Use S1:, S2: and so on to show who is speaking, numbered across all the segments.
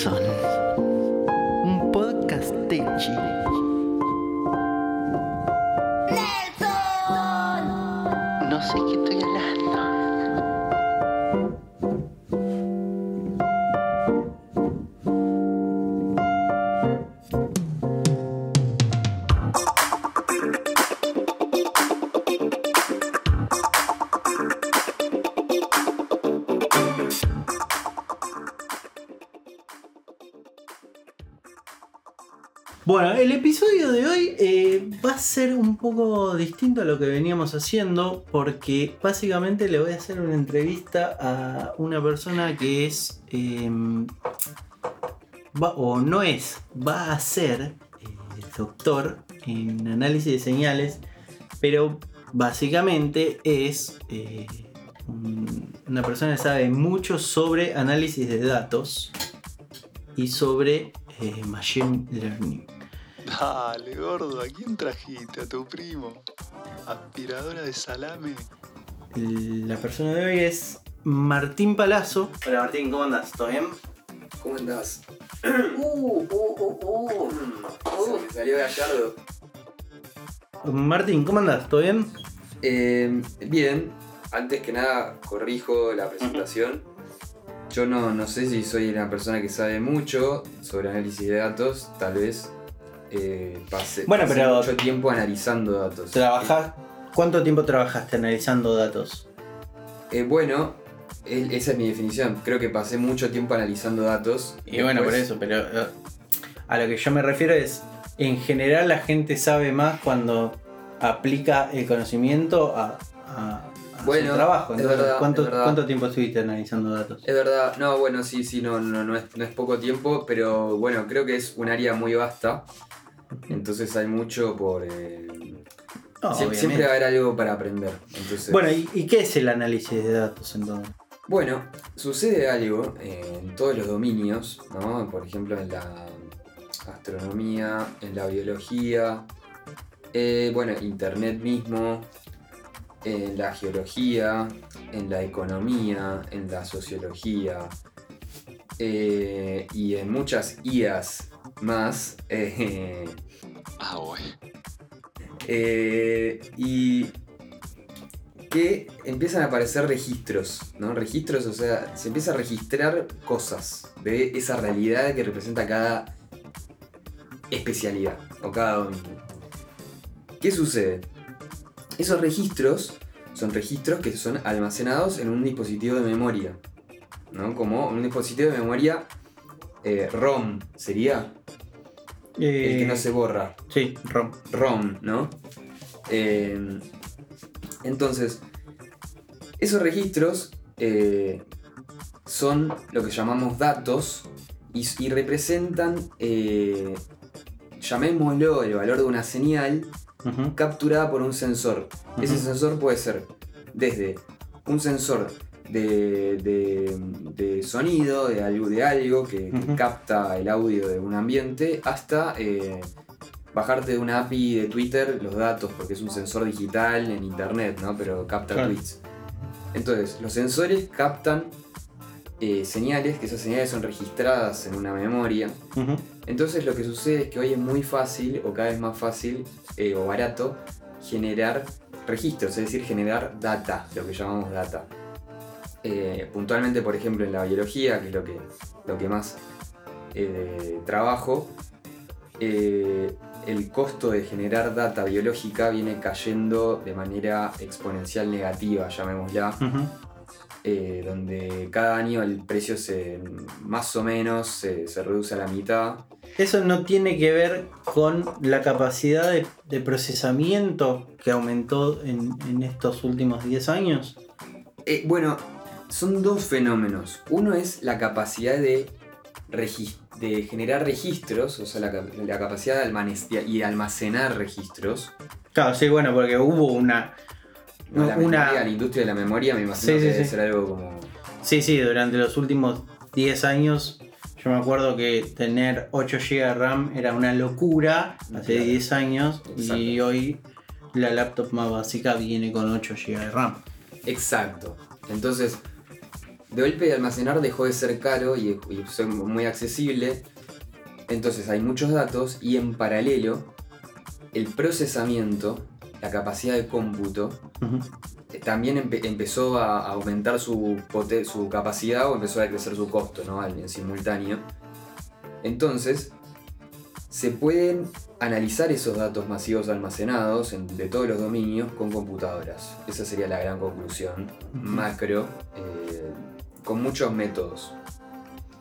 S1: Nelson. Un podcast techi. No sé qué
S2: ser un poco distinto a lo que veníamos haciendo porque básicamente le voy a hacer una entrevista a una persona que es, eh, va- o no es, va a ser eh, doctor en análisis de señales, pero básicamente es eh, un- una persona que sabe mucho sobre análisis de datos y sobre eh, machine learning.
S3: Dale, gordo, ¿a quién trajiste? ¿A tu primo? ¿Aspiradora de salame?
S2: La persona de hoy es Martín Palazzo. Hola Martín, ¿cómo andas? ¿Todo bien?
S4: ¿Cómo andás? Uh, uh, uh, uh. Se me salió Gallardo.
S2: Martín, ¿cómo andás? ¿Todo bien?
S4: Eh, bien, antes que nada corrijo la presentación. Yo no, no sé si soy una persona que sabe mucho sobre análisis de datos, tal vez eh, pase,
S2: Bueno, pero-
S4: mucho tiempo analizando datos.
S2: ¿Trabajás? ¿Cuánto tiempo trabajaste analizando datos?
S4: Eh, bueno, esa es mi definición. Creo que pasé mucho tiempo analizando datos.
S2: Y bueno, por eso, pero eh, a lo que yo me refiero es, en general la gente sabe más cuando aplica el conocimiento a, a- a
S4: Bueno,
S2: su trabajo.
S4: es
S2: Entonces,
S4: verdad,
S2: ¿cuánto,
S4: es verdad.
S2: ¿cuánto tiempo estuviste analizando datos?
S4: Es verdad, no, bueno, sí, sí, no, no, no, es, no es poco tiempo, pero bueno, creo que es un área muy vasta. Entonces hay mucho por. eh,
S2: No,
S4: siempre va a haber algo para aprender. Entonces,
S2: Bueno, ¿y, y qué es el análisis de datos entonces?
S4: bueno, sucede algo eh, en todos los dominios, ¿no? Por ejemplo, en la astronomía, en la biología, eh, bueno, internet mismo, en la geología, en la economía, en la sociología eh, y en muchas IAs más. eh,
S3: Ah,
S4: eh, y que empiezan a aparecer registros, ¿no? Registros, o sea, se empieza a registrar cosas de esa realidad que representa cada especialidad o cada dominio. ¿Qué sucede? Esos registros son registros que son almacenados en un dispositivo de memoria, ¿no? Como un dispositivo de memoria eh, ROM sería el que no
S2: Eh,
S4: se borra.
S2: Sí, ROM.
S4: ROM, ¿no? Eh, entonces, esos registros eh, son lo que llamamos datos y, y representan, llamémoslo, el valor de una señal capturada por un sensor. Ese sensor puede ser desde un sensor de, de- de sonido, de algo, de algo que, capta el audio de un ambiente, hasta eh, bajarte de una API de Twitter los datos, porque es un sensor digital en internet, ¿no? Pero capta
S2: Claro.
S4: tweets. Entonces, los sensores captan eh, señales, que esas señales son registradas en una memoria. Entonces lo que sucede es que hoy es muy fácil, o cada vez más fácil, eh, o barato, generar registros, es decir, generar data, lo que llamamos data. Eh, puntualmente, por ejemplo, en la biología, que es lo que, lo que más eh, trabajo, eh, el costo de generar data biológica viene cayendo de manera exponencial negativa, llamémosla donde cada año el precio se más o menos se, se reduce a la mitad.
S2: Eso no tiene que ver con la capacidad de, de procesamiento que aumentó en, en estos últimos 10 años.
S4: Eh, bueno, son dos fenómenos. Uno es la capacidad de, generar registros, o sea, la, cap- la capacidad de y almacenar registros.
S2: Claro, sí, bueno, porque hubo una.
S4: ¿no? La,
S2: una
S4: memoria, la industria de la memoria me imagino
S2: Sí,
S4: que
S2: sí,
S4: debe
S2: sí.
S4: ser algo como...
S2: Sí, sí, durante los últimos 10 años. Yo me acuerdo que tener 8 GB de RAM era una locura hace
S4: Claro.
S2: 10 años y hoy la laptop más básica viene con 8 GB de RAM.
S4: Exacto. Entonces, de golpe almacenar dejó de ser caro y, y ser muy accesible. Entonces hay muchos datos y en paralelo el procesamiento, la capacidad de cómputo, también empe- empezó a aumentar su, su capacidad o empezó a crecer su costo ¿no? En simultáneo. Entonces, se pueden analizar esos datos masivos almacenados en- de todos los dominios con computadoras. Esa sería la gran conclusión macro, eh, con muchos métodos.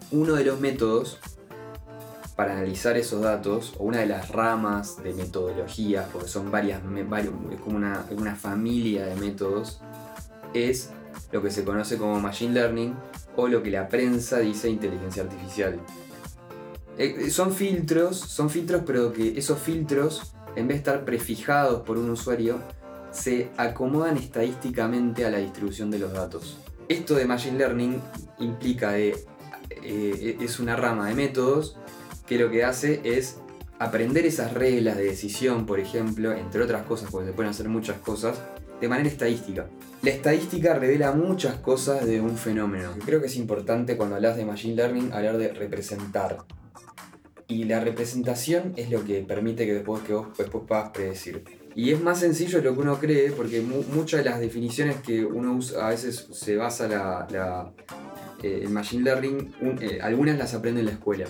S4: Uno de los métodos para analizar esos datos, o una de las ramas de metodología, porque son varias, es como una, una familia de métodos, es lo que se conoce como Machine Learning o lo que la prensa dice inteligencia artificial. Eh, eh, son filtros, son filtros, pero que esos filtros, en vez de estar prefijados por un usuario, se acomodan estadísticamente a la distribución de los datos. Esto de Machine Learning implica de, eh, es una rama de métodos que lo que hace es aprender esas reglas de decisión, por ejemplo, entre otras cosas, porque se pueden hacer muchas cosas, de manera estadística. La estadística revela muchas cosas de un fenómeno. Creo que es importante cuando hablas de Machine Learning hablar de representar. Y la representación es lo que permite que después, que vos después puedas predecir. Y es más sencillo de lo que uno cree, porque mu- muchas de las definiciones que uno usa, a veces se basa la, la, eh, el Machine Learning, un- eh, algunas las aprende en la escuela,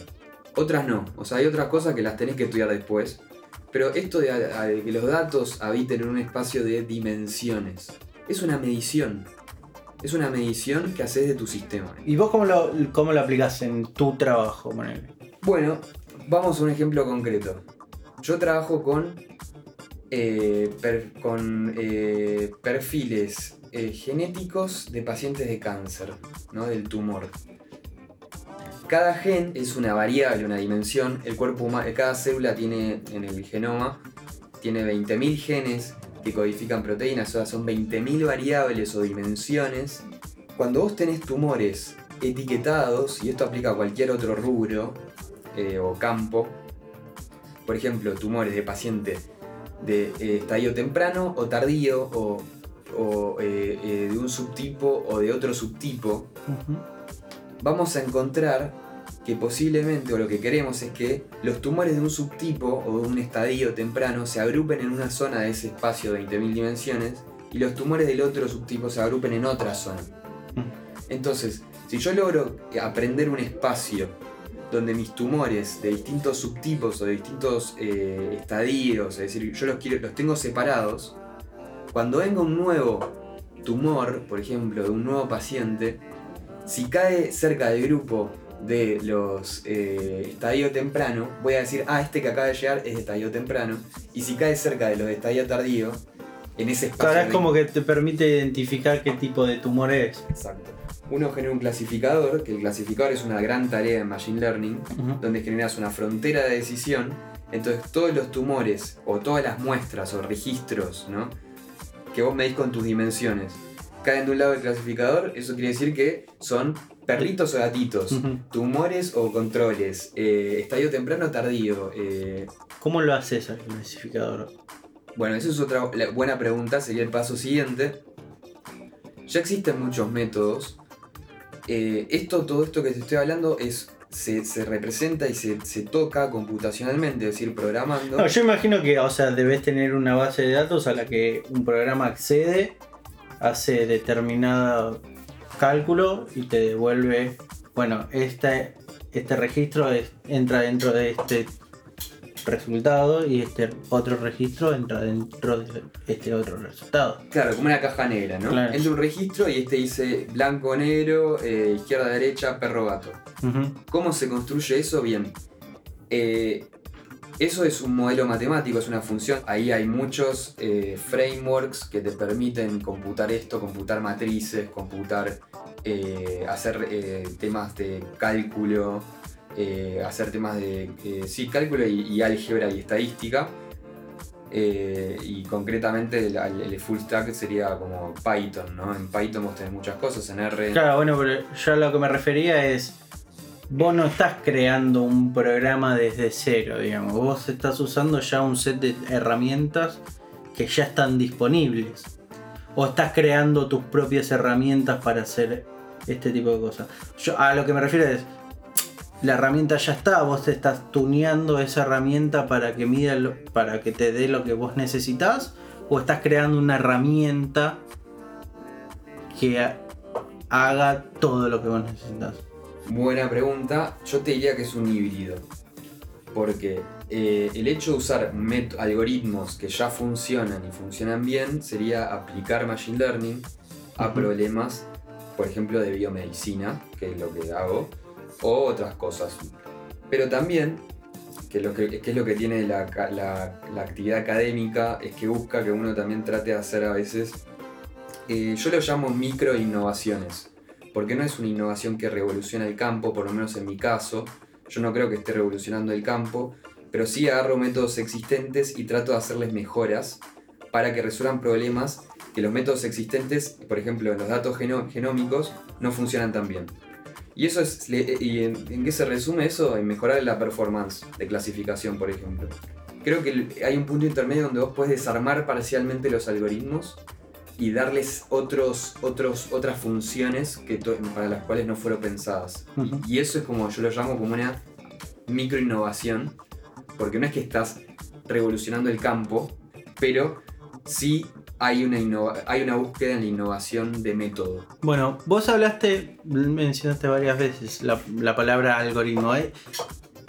S4: otras no. O sea, hay otras cosas que las tenés que estudiar después. Pero esto de, a- de que los datos habiten en un espacio de dimensiones, es una medición. Es una medición que haces de tu sistema.
S2: ¿Y vos cómo lo, cómo lo aplicás en tu trabajo, ponele?
S4: Bueno, vamos a un ejemplo concreto. Yo trabajo con, eh, con eh, perfiles eh, genéticos de pacientes de cáncer, ¿no? del tumor. Cada gen es una variable, una dimensión. El cuerpo humano, cada célula tiene en el genoma tiene 20.000 genes que codifican proteínas, o sea, son 20.000 variables o dimensiones. Cuando vos tenés tumores etiquetados, y esto aplica a cualquier otro rubro o campo, por ejemplo, tumores de paciente de eh, estadio temprano o tardío, o, o, eh, eh, de un subtipo o de otro subtipo, vamos a encontrar que posiblemente o lo que queremos es que los tumores de un subtipo o de un estadio temprano se agrupen en una zona de ese espacio de 20.000 dimensiones y los tumores del otro subtipo se agrupen en otra zona. Entonces, si yo logro aprender un espacio donde mis tumores de distintos subtipos o de distintos eh, estadios, es decir, yo los, quiero, los tengo separados, cuando venga un nuevo tumor, por ejemplo, de un nuevo paciente, si cae cerca del grupo de los eh, estadio temprano, voy a decir, ah, este que acaba de llegar es de estadio temprano, y si cae cerca de los de estadio tardío, en ese espacio...
S2: Ahora es como que te permite identificar qué tipo de tumor es.
S4: Exacto. Uno genera un clasificador, que el clasificador es una gran tarea en Machine Learning, donde generas una frontera de decisión. Entonces todos los tumores o todas las muestras o registros ¿no? que vos medís con tus dimensiones caen de un lado del clasificador, eso quiere decir que son perritos o gatitos, tumores o controles, eh, estadio temprano o tardío. eh,
S2: ¿Cómo lo haces al clasificador?
S4: Bueno, esa es otra buena pregunta, sería el paso siguiente. Ya existen muchos métodos. Eh, esto, todo esto que te estoy hablando es. Se, se representa y se, se toca computacionalmente, es decir, programando.
S2: No, yo imagino que, o sea, debes tener una base de datos a la que un programa accede, hace determinado cálculo y te devuelve, bueno, este, este registro entra dentro de este resultado y este otro registro entra dentro de este otro resultado.
S4: Claro, como una caja negra, ¿no?
S2: Claro.
S4: Entra un registro y este dice blanco, negro, eh, izquierda, derecha, perro, gato. ¿Cómo se construye eso? Bien. Eh, eso es un modelo matemático, es una función. Ahí hay muchos eh, frameworks que te permiten computar esto, computar matrices, computar, hacer temas de cálculo, eh, hacer temas de eh, cálculo y, álgebra y estadística. Eh, y concretamente el, el full stack sería como Python, ¿no? En Python vos tenés muchas cosas, en R.
S2: Claro, bueno, pero yo a lo que me refería es, vos no estás creando un programa desde cero, digamos, vos estás usando ya un set de herramientas que ya están disponibles. O estás creando tus propias herramientas para hacer este tipo de cosas. Yo a lo que me refiero es, la herramienta ya está, vos te estás tuneando esa herramienta para que mida lo- para que te dé lo que vos necesitas, o estás creando una herramienta que ha- haga todo lo que vos necesitas.
S4: Buena pregunta. Yo te diría que es un híbrido. Porque eh, el hecho de usar algoritmos que ya funcionan y funcionan bien sería aplicar Machine Learning a problemas, por ejemplo, de biomedicina, que es lo que hago, o otras cosas. Pero también, que, lo que, es lo que tiene la, actividad académica, es que busca que uno también trate de hacer a veces, eh, yo lo llamo micro innovaciones porque no es una innovación que revoluciona el campo, por lo menos en mi caso. Yo no creo que esté revolucionando el campo, pero sí agarro métodos existentes y trato de hacerles mejoras para que resuelvan problemas que los métodos existentes, por ejemplo, en los datos genómicos, no funcionan tan bien. Y eso es, le- ¿y en, en qué se resume eso? En mejorar la performance de clasificación, por ejemplo. Creo que hay un punto intermedio donde vos puedes desarmar parcialmente los algoritmos y darles otros, otros, otras funciones que para las cuales no fueron pensadas. Y eso es como yo lo llamo como una microinnovación, porque no es que estás revolucionando el campo, pero sí hay una, búsqueda en la innovación de método.
S2: Bueno, vos hablaste, mencionaste varias veces la, la palabra algoritmo. ¿eh?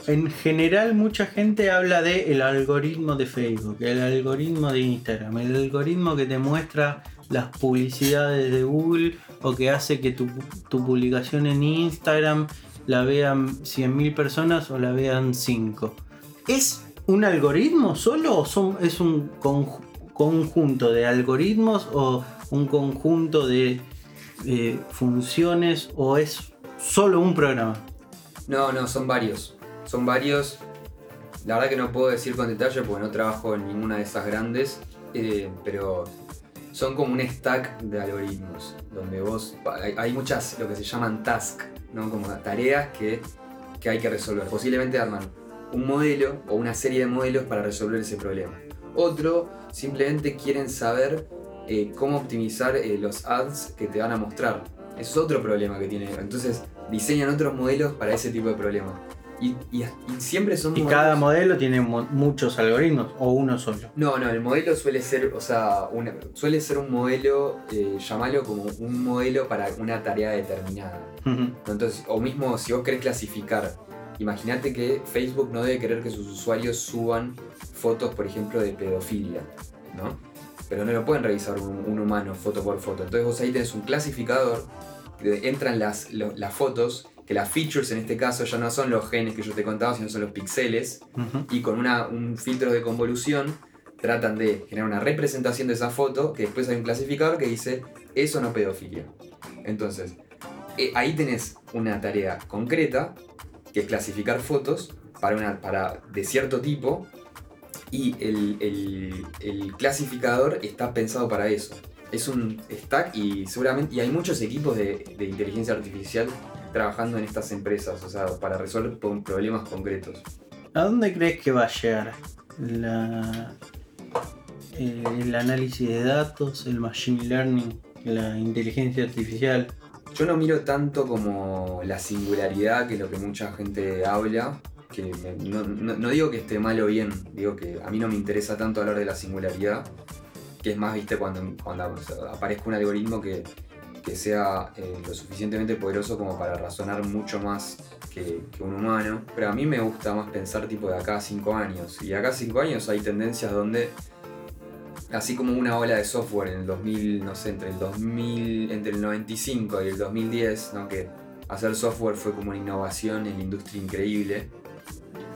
S2: En general mucha gente habla de el algoritmo de Facebook, el algoritmo de Instagram, el algoritmo que te muestra las publicidades de Google o que hace que tu, publicación en Instagram la vean 100.000 personas o la vean 5. ¿Es un algoritmo solo o es un conju- conjunto de algoritmos o un conjunto de eh, funciones o es solo un programa?
S4: No, no, son varios. Son varios. La verdad que no puedo decir con detalle porque no trabajo en ninguna de esas grandes, eh, pero son como un stack de algoritmos, donde vos, hay, hay muchas, lo que se llaman tasks, ¿no? como tareas que, que hay que resolver. Posiblemente arman un modelo o una serie de modelos para resolver ese problema. Otro, simplemente quieren saber eh, cómo optimizar eh, los ads que te van a mostrar. Eso es otro problema que tiene. Entonces, diseñan otros modelos para ese tipo de problemas. Y, y- y siempre son
S2: Y
S4: modelos-
S2: cada modelo tiene mo- muchos algoritmos o uno solo.
S4: no, no, el modelo suele ser, o sea, una- suele ser un modelo, eh, llamalo como un modelo para una tarea determinada. Entonces, o mismo si vos querés clasificar, imagínate que Facebook no debe querer que sus usuarios suban fotos, por ejemplo, de pedofilia, ¿no? Pero no lo pueden revisar un, un humano foto por foto. Entonces vos ahí tenés un clasificador, que entran las, lo- las fotos, que las features en este caso ya no son los genes que yo te contaba, sino son los píxeles, y con una- un filtro de convolución tratan de generar una representación de esa foto que después hay un clasificador que dice eso no pedofilia. Entonces, eh, ahí tenés una tarea concreta que es clasificar fotos para una, para, de cierto tipo y el, el- clasificador está pensado para eso. Es un stack y seguramente y hay muchos equipos de, de inteligencia artificial trabajando en estas empresas, o sea, para resolver problemas concretos.
S2: ¿A dónde crees que va a llegar la, el análisis de datos, el machine learning, la inteligencia artificial?
S4: Yo no miro tanto como la singularidad, que es lo que mucha gente habla, que no, digo que esté mal o bien, digo que a mí no me interesa tanto hablar de la singularidad, que es más, viste, cuando, cuando aparezca un algoritmo que, sea eh, lo suficientemente poderoso como para razonar mucho más que, un humano. Pero a mí me gusta más pensar tipo de acá a 5 años. Y acá a 5 años hay tendencias donde así como una ola de software en el 2000, no sé, entre el 2000, entre el 95 y el 2010, ¿no? que hacer software fue como una innovación en la industria increíble.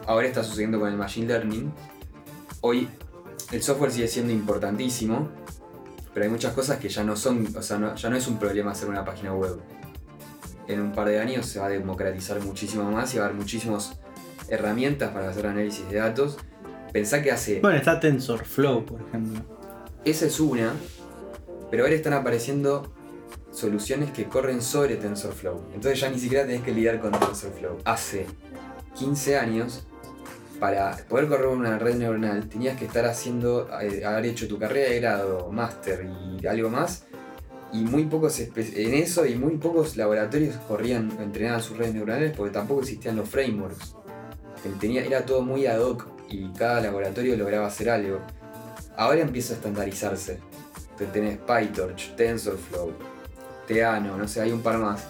S4: Ahora está sucediendo con el machine learning. Hoy el software sigue siendo importantísimo, pero hay muchas cosas que ya no son, o sea, no- ya no es un problema hacer una página web. En un par de años se va a democratizar muchísimo más y va a haber muchísimas herramientas para hacer análisis de datos. Pensá que hace
S2: Bueno, está TensorFlow, por ejemplo.
S4: Esa es una, pero ahora están apareciendo soluciones que corren sobre TensorFlow. Entonces ya ni siquiera tenés que lidiar con TensorFlow. Hace 15 años, para poder correr una red neuronal, tenías que estar haciendo, eh, haber hecho tu carrera de grado, máster y algo más, y muy pocos en eso y muy pocos laboratorios corrían, entrenaban sus redes neuronales porque tampoco existían los frameworks. Era todo muy ad hoc y cada laboratorio lograba hacer algo. Ahora empieza a estandarizarse. Te tenés PyTorch, TensorFlow, Teano, no sé, hay un par más.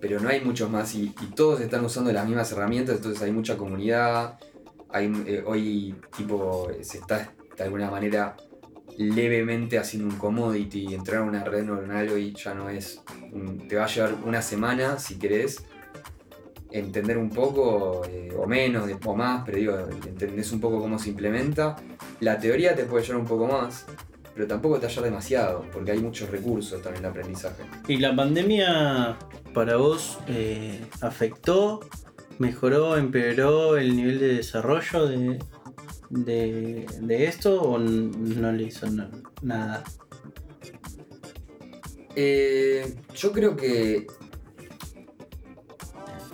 S4: Pero no hay muchos más y, todos están usando las mismas herramientas, entonces hay mucha comunidad. Eh, hoy tipo se está de alguna manera levemente haciendo un commodity entrar a una red neuronal hoy ya no es. te va a llevar una semana si querés entender un poco, eh, o menos, o más, pero digo, entendés un poco cómo se implementa. La teoría te puede llevar un poco más, pero tampoco te va a llevar demasiado, porque hay muchos recursos también en el aprendizaje.
S2: ¿Y la pandemia para vos eh, afectó, mejoró, empeoró el nivel de desarrollo de, de, de esto o no le hizo na- nada?
S4: Eh, yo creo que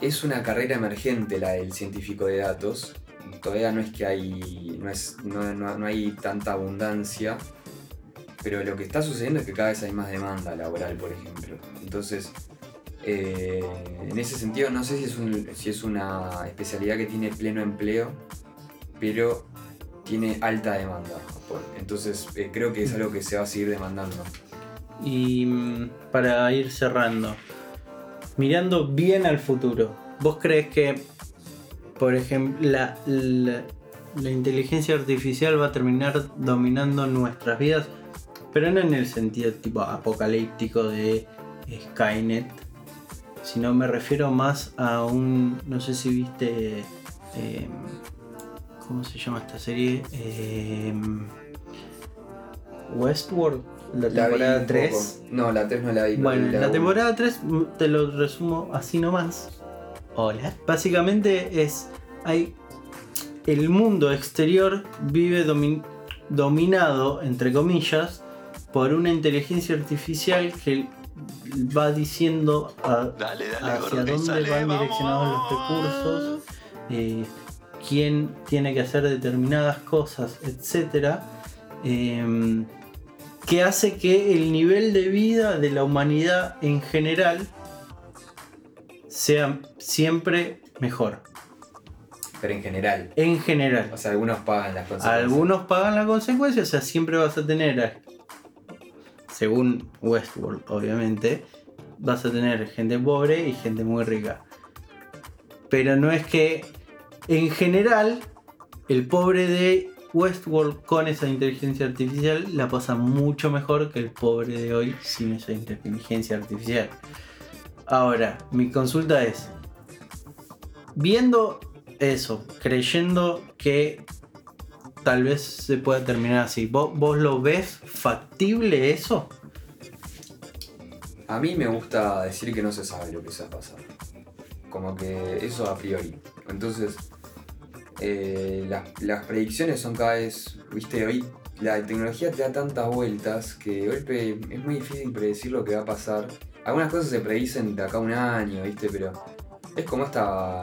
S4: es una carrera emergente la del científico de datos. Todavía no es que hay. no, es, no, no- hay tanta abundancia. Pero lo que está sucediendo es que cada vez hay más demanda laboral, por ejemplo. Entonces, eh, en ese sentido, no sé si es, un- si es una especialidad que tiene pleno empleo, pero tiene alta demanda. Entonces, eh, creo que es algo que se va a seguir demandando.
S2: Y mm, para ir cerrando, mirando bien al futuro, ¿vos crees que, por ejemplo, la, la- la inteligencia artificial va a terminar dominando nuestras vidas? Pero no en el sentido tipo apocalíptico de Skynet, sino me refiero más a un, no sé si viste, eh, ¿cómo se llama esta serie? Eh, Westworld, la
S4: La
S2: temporada
S4: un
S2: 3.
S4: poco. No, la 3 no la vi.
S2: Bueno, la
S4: uno.
S2: temporada 3 mm, te lo resumo así nomás. Hola. Básicamente es. Hay. El mundo exterior vive domin- dominado, entre comillas, por una inteligencia artificial que va diciendo a-
S3: Dale, dale,
S2: hacia dónde van direccionados los recursos, eh, quién tiene que hacer determinadas cosas, etc. Em, que hace que el nivel de vida de la humanidad en general sea siempre mejor.
S4: Pero en general.
S2: En general.
S4: O sea, algunos pagan las consecuencias.
S2: Algunos pagan la consecuencia, o sea, siempre vas a tener, a- según Westworld, obviamente, vas a tener gente pobre y gente muy rica. Pero no es que, en general, el pobre de Westworld con esa inteligencia artificial la pasa mucho mejor que el pobre de hoy sin esa inteligencia artificial. Ahora, mi consulta es, viendo eso, creyendo que tal vez se pueda terminar así, ¿vos, vos lo ves factible eso?
S4: A mí me gusta decir que no se sabe lo que se va a pasar. Como que eso a priori. Entonces, eh, las, las predicciones son cada vez, viste, hoy la tecnología te da tantas vueltas que golpe es muy difícil predecir lo que va a pasar. Algunas cosas se predicen de acá un año, viste, pero es como esta...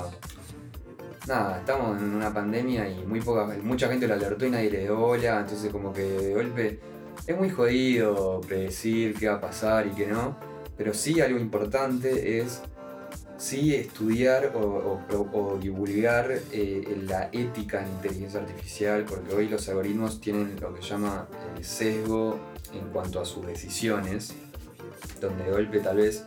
S4: Nada, estamos en una pandemia y muy poca, mucha gente lo alertó y nadie le dio entonces como que de golpe es muy jodido predecir qué va a pasar y qué no, pero sí algo importante es sí estudiar o, divulgar eh, la ética en inteligencia artificial, porque hoy los algoritmos tienen lo que se llama sesgo en cuanto a sus decisiones, donde de golpe tal vez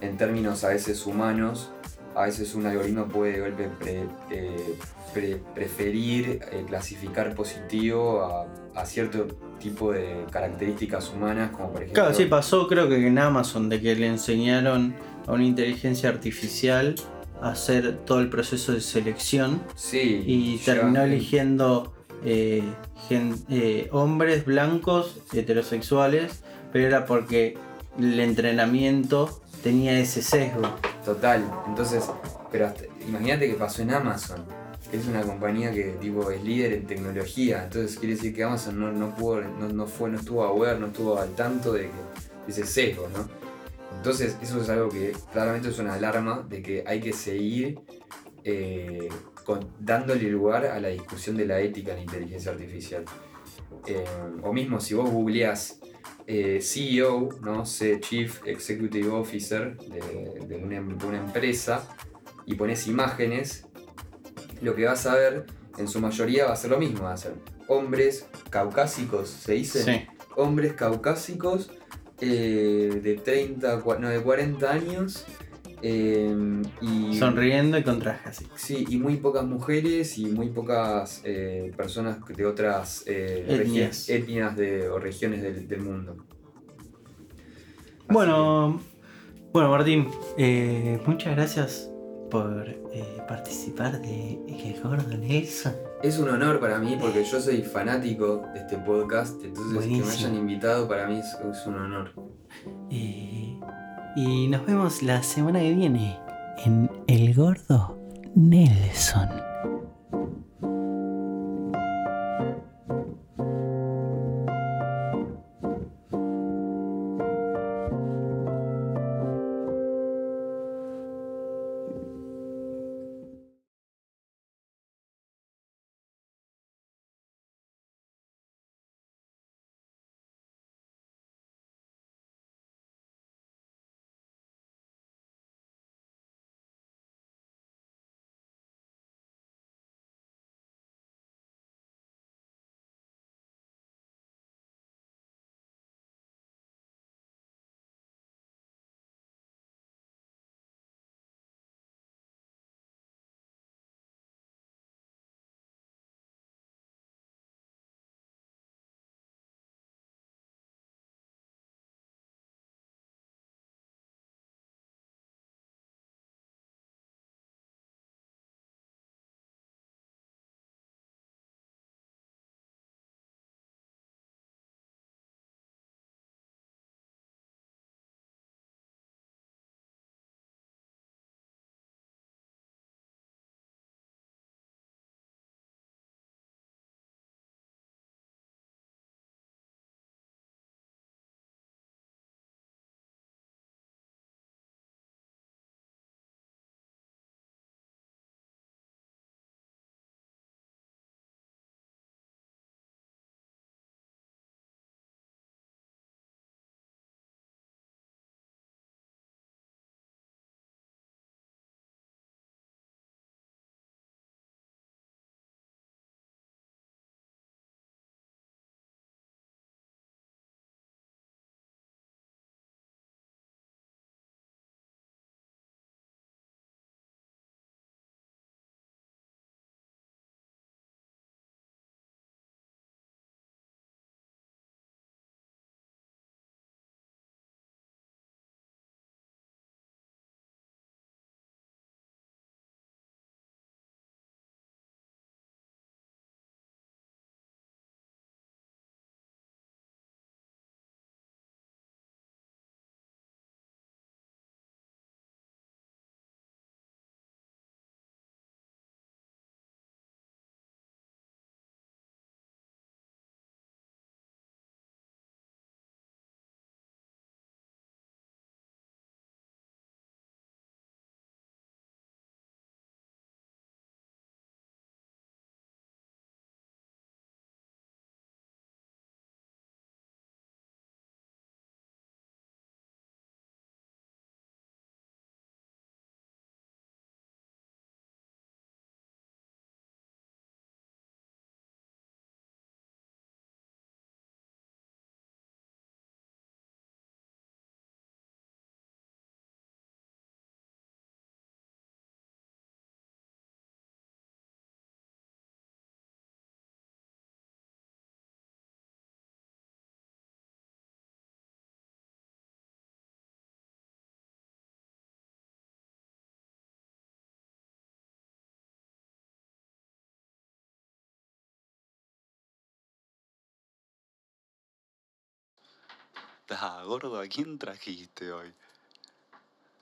S4: en términos a veces humanos, a veces un algoritmo puede de golpe pre- eh, pre- preferir eh, clasificar positivo a, a cierto tipo de características humanas, como por ejemplo...
S2: Claro, sí pasó creo que en Amazon de que le enseñaron a una inteligencia artificial a hacer todo el proceso de selección
S4: Sí,
S2: y
S4: ya-
S2: terminó eligiendo eh, gen- eh, hombres blancos heterosexuales, pero era porque el entrenamiento tenía ese sesgo.
S4: Total, entonces, pero imagínate que pasó en Amazon, que es una compañía que tipo es líder en tecnología, entonces quiere decir que Amazon no, no pudo, no, no fue, no estuvo aware, no estuvo al tanto de que ese sesgo, ¿no? Entonces, eso es algo que claramente es una alarma de que hay que seguir eh, dándole lugar a la discusión de la ética en la inteligencia artificial. Eh, o mismo si vos googleás eh, CEO, ¿no? Chief Executive Officer de, de una, em- de una empresa y pones imágenes, lo que vas a ver en su mayoría va a ser lo mismo, va a ser hombres caucásicos, se dice,
S2: Sí.
S4: hombres caucásicos eh, de 30, cua- no, de 40 años eh, y
S2: Sonriendo y con traje así.
S4: Sí, y muy pocas mujeres y muy pocas eh, personas de otras eh,
S2: Etnias.
S4: etnias de, o regiones del, del mundo. Así
S2: Bueno, bueno Martín, eh, muchas gracias por participar de El Gordo Nelson.
S4: que es un honor para mí porque yo soy fanático de este podcast, entonces que me hayan invitado para mí es, es un honor.
S2: Y nos vemos la semana que viene en El Gordo Nelson.
S3: Da, gordo, ¿a quién trajiste hoy?